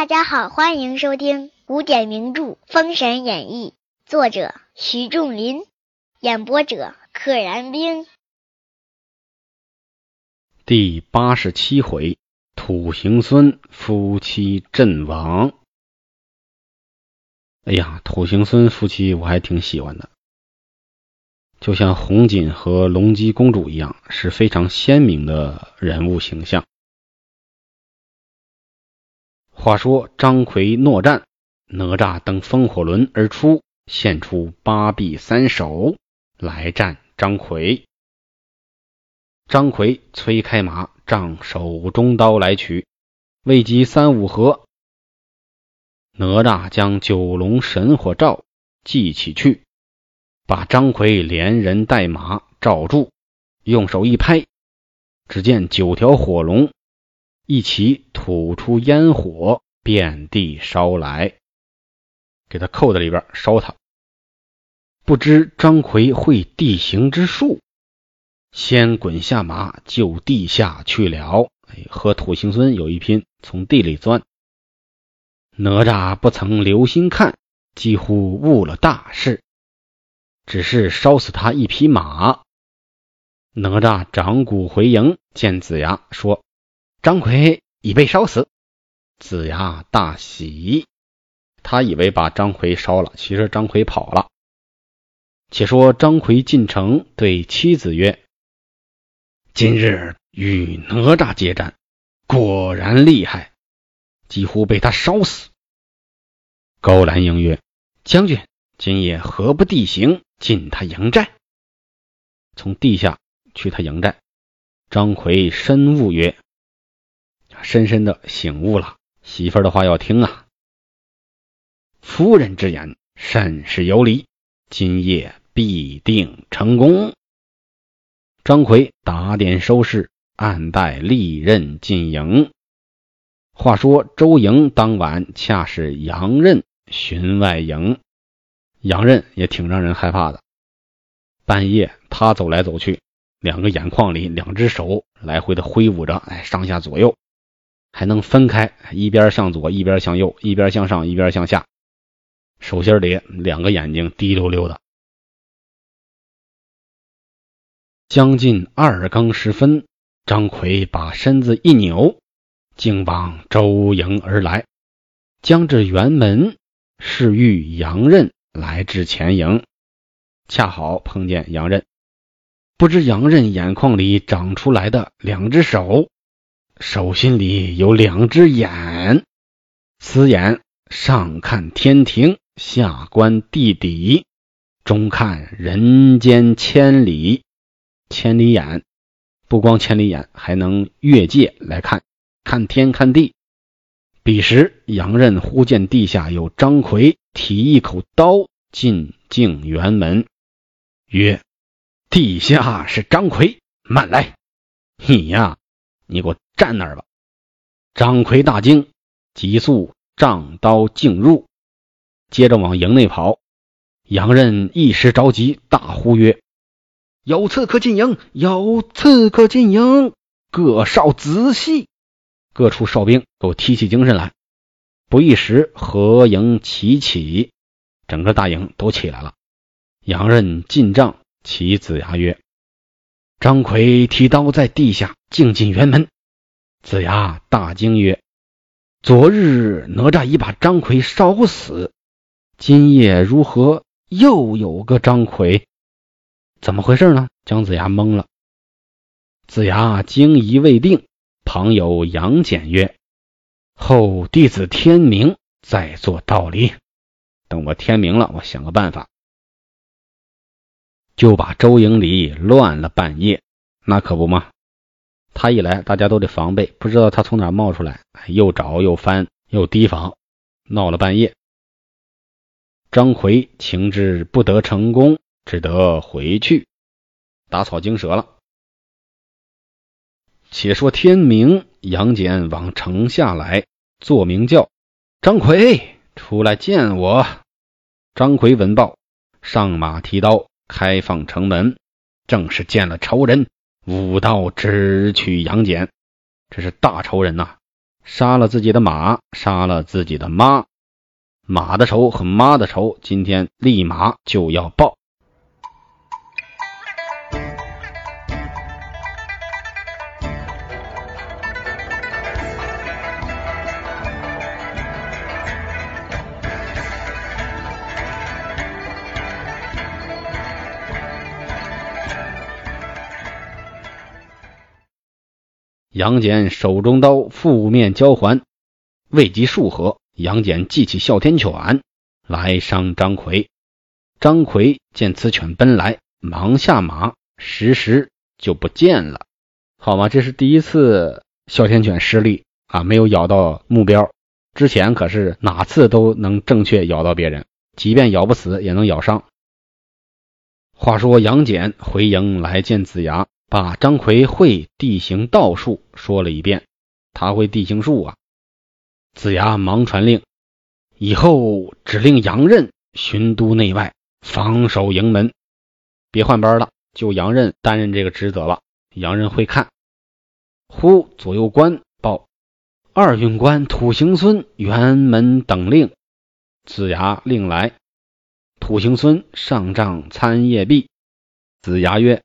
大家好，欢迎收听古典名著《封神演义》，作者徐仲林，演播者可燃冰。第八十七回，土行孙夫妻阵亡。哎呀，土行孙夫妻我还挺喜欢的，就像红锦和龙姬公主一样，是非常鲜明的人物形象。话说张奎诺战，哪吒登风火轮而出，现出八臂三手来战张奎。张奎催开马，仗手中刀来取，未及三五合，哪吒将九龙神火罩系起去，把张奎连人带马罩住，用手一拍，只见九条火龙一起吐出烟火，遍地烧来，给他扣在里边烧他。不知张奎会地形之术。先滚下马，就地下去了。哎，和土行孙有一拼，从地里钻。哪吒不曾留心看，几乎误了大事，只是烧死他一匹马。哪吒掌骨回营，见子牙说：“张奎已被烧死。”子牙大喜，他以为把张奎烧了，其实张奎跑了。且说张奎进城，对妻子曰：今日与哪吒接战，果然厉害，几乎被他烧死。高兰应曰：“将军，今夜何不地形进他营寨？从地下去他营寨。”张奎深悟曰：“深深的醒悟了，媳妇儿的话要听啊。夫人之言甚是有理，今夜必定成功。”张奎打点收拾，暗带利刃进营。话说周营当晚恰是杨任巡外营，杨任也挺让人害怕的。半夜他走来走去，两个眼眶里两只手来回的挥舞着，哎，上下左右还能分开，一边向左，一边向右，一边向上，一边向下。手心里两个眼睛滴溜溜的。将近二更时分，张奎把身子一扭，竟往周营而来。将至辕门，是遇杨任来至前营，恰好碰见杨任。不知杨任眼眶里长出来的两只手，手心里有两只眼，此眼上看天庭，下观地底，中看人间千里。千里眼，不光千里眼，还能越界来看，看天看地。彼时杨任忽见地下有张奎提一口刀进静园门，曰：“地下是张奎，慢来！你呀，你给我站那儿吧！”张奎大惊，急速仗刀进入，接着往营内跑。杨任一时着急，大呼曰：有刺客进营！有刺客进营！各哨仔细！各处哨兵都提起精神来。不一时，合营齐起，整个大营都起来了。杨任进帐，启子牙曰：“张奎提刀在地下，径进辕门。”子牙大惊曰：“昨日哪吒已把张奎烧死，今夜如何又有个张奎？”怎么回事呢？姜子牙懵了。子牙惊疑未定，旁有杨戬曰：“后弟子天明再做道理。等我天明了，我想个办法。”就把周营里乱了半夜。那可不嘛，他一来，大家都得防备，不知道他从哪冒出来，又找又翻又提防，闹了半夜。张奎情志不得成功。只得回去打草惊蛇了。且说天明，杨戬往城下来，做明叫张奎出来见我。张奎闻报，上马提刀，开放城门，正是见了仇人，武道直取杨戬。这是大仇人呐！杀了自己的马，杀了自己的妈，马的仇和妈的仇，今天立马就要报。杨戬手中刀负面交还，未及数合，杨戬记起哮天犬来伤张奎。张奎见此犬奔来，忙下马，时时就不见了。好吗？这是第一次哮天犬失利啊，没有咬到目标。之前可是哪次都能正确咬到别人，即便咬不死，也能咬伤。话说杨戬回营来见子牙。把张奎会地形道术说了一遍，他会地形术啊！子牙忙传令，以后指令杨任巡都内外，防守营门，别换班了，就杨任担任这个职责了。杨任会看。忽左右官报，二运官土行孙辕门等令。子牙令来，土行孙上帐参谒毕。子牙曰。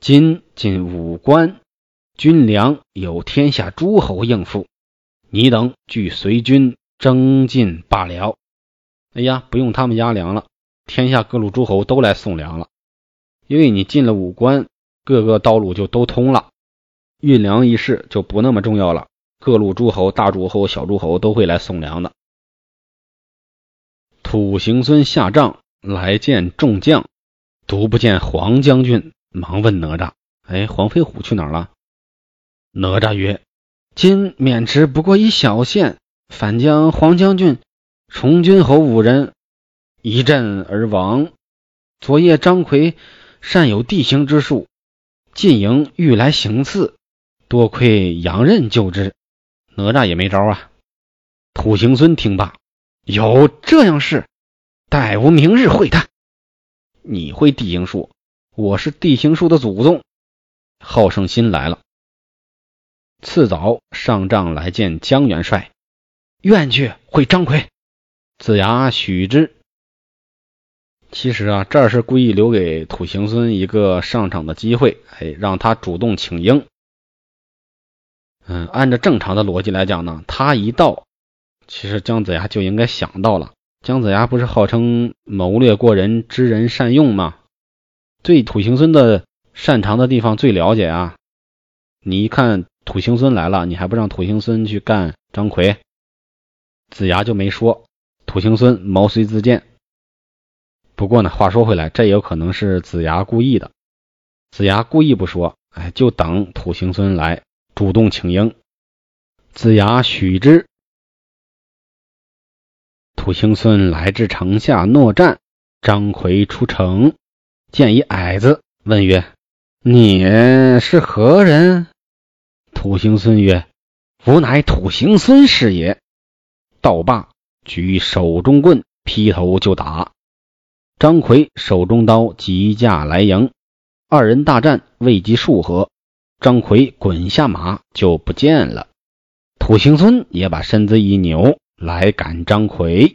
今进五关，军粮有天下诸侯应付，你等俱随军征进罢了。哎呀，不用他们押粮了，天下各路诸侯都来送粮了。因为你进了五关，各个道路就都通了，运粮一事就不那么重要了。各路诸侯、大诸侯、小诸侯都会来送粮的。土行孙下帐来见众将，独不见黄将军。忙问哪吒：“哎，黄飞虎去哪儿了？”哪吒曰：“今渑池不过一小县，反将黄将军、崇军侯五人一阵而亡。昨夜张奎善有地形之术，进营欲来行刺，多亏杨任救之。哪吒也没招啊。”土行孙听罢：“有这样事，待吾明日会他。你会地形术？”我是地形术的祖宗，好胜心来了。次早上帐来见江元帅，愿去会张奎。子牙许之。其实啊，这是故意留给土行孙一个上场的机会，哎，让他主动请缨。嗯，按照正常的逻辑来讲呢，他一到，其实姜子牙就应该想到了。姜子牙不是号称谋略过人、知人善用吗？对土行孙的擅长的地方最了解啊！你一看土行孙来了，你还不让土行孙去干张奎？子牙就没说，土行孙毛遂自荐。不过呢，话说回来，这也有可能是子牙故意的。子牙故意不说，哎，就等土行孙来主动请缨。子牙许之。土行孙来至城下，诺战。张奎出城。见一矮子，问曰：“你是何人？”土行孙曰：“吾乃土行孙是也。”道罢，举手中棍，劈头就打。张奎手中刀急架来迎，二人大战未及数合，张奎滚下马就不见了。土行孙也把身子一扭，来赶张奎。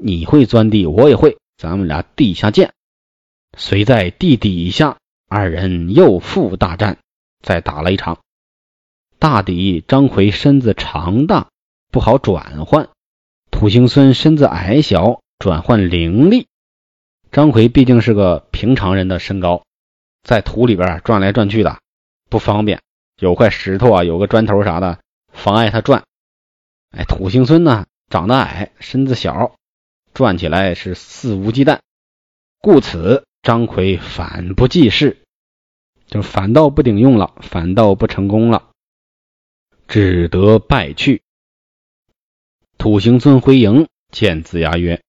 你会钻地，我也会，咱们俩地下见。随在地底下，二人又复大战，再打了一场。大抵张奎身子长大，不好转换；土行孙身子矮小，转换灵力。张奎毕竟是个平常人的身高，在土里边转来转去的不方便，有块石头啊，有个砖头啥的妨碍他转。哎，土行孙呢，长得矮，身子小，转起来是肆无忌惮，故此。张奎反不济事，就反倒不顶用了，反倒不成功了，只得败去。土行孙回营见子牙曰：“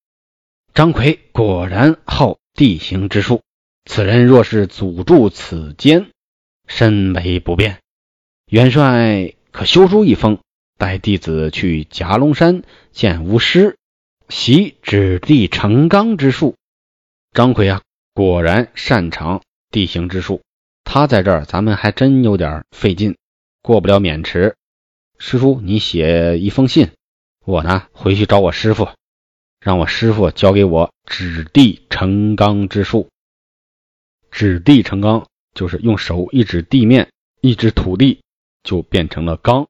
张奎果然好地形之术，此人若是阻住此间，身为不便。元帅可修书一封，带弟子去夹龙山见巫师，习指地成钢之术。”张奎啊！果然擅长地形之术，他在这儿，咱们还真有点费劲，过不了渑池。师叔，你写一封信，我呢回去找我师傅，让我师傅教给我指地成钢之术。指地成钢，就是用手一指地面，一指土地，就变成了钢。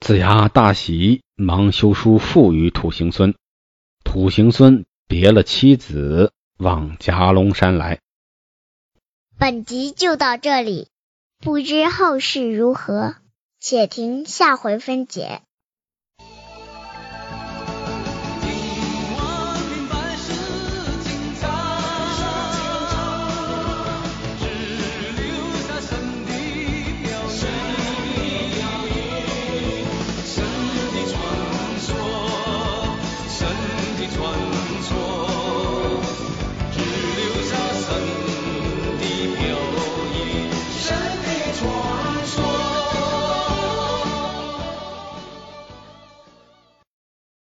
子牙大喜，忙修书付与土行孙。土行孙别了妻子，往夹龙山来。本集就到这里，不知后事如何，且听下回分解。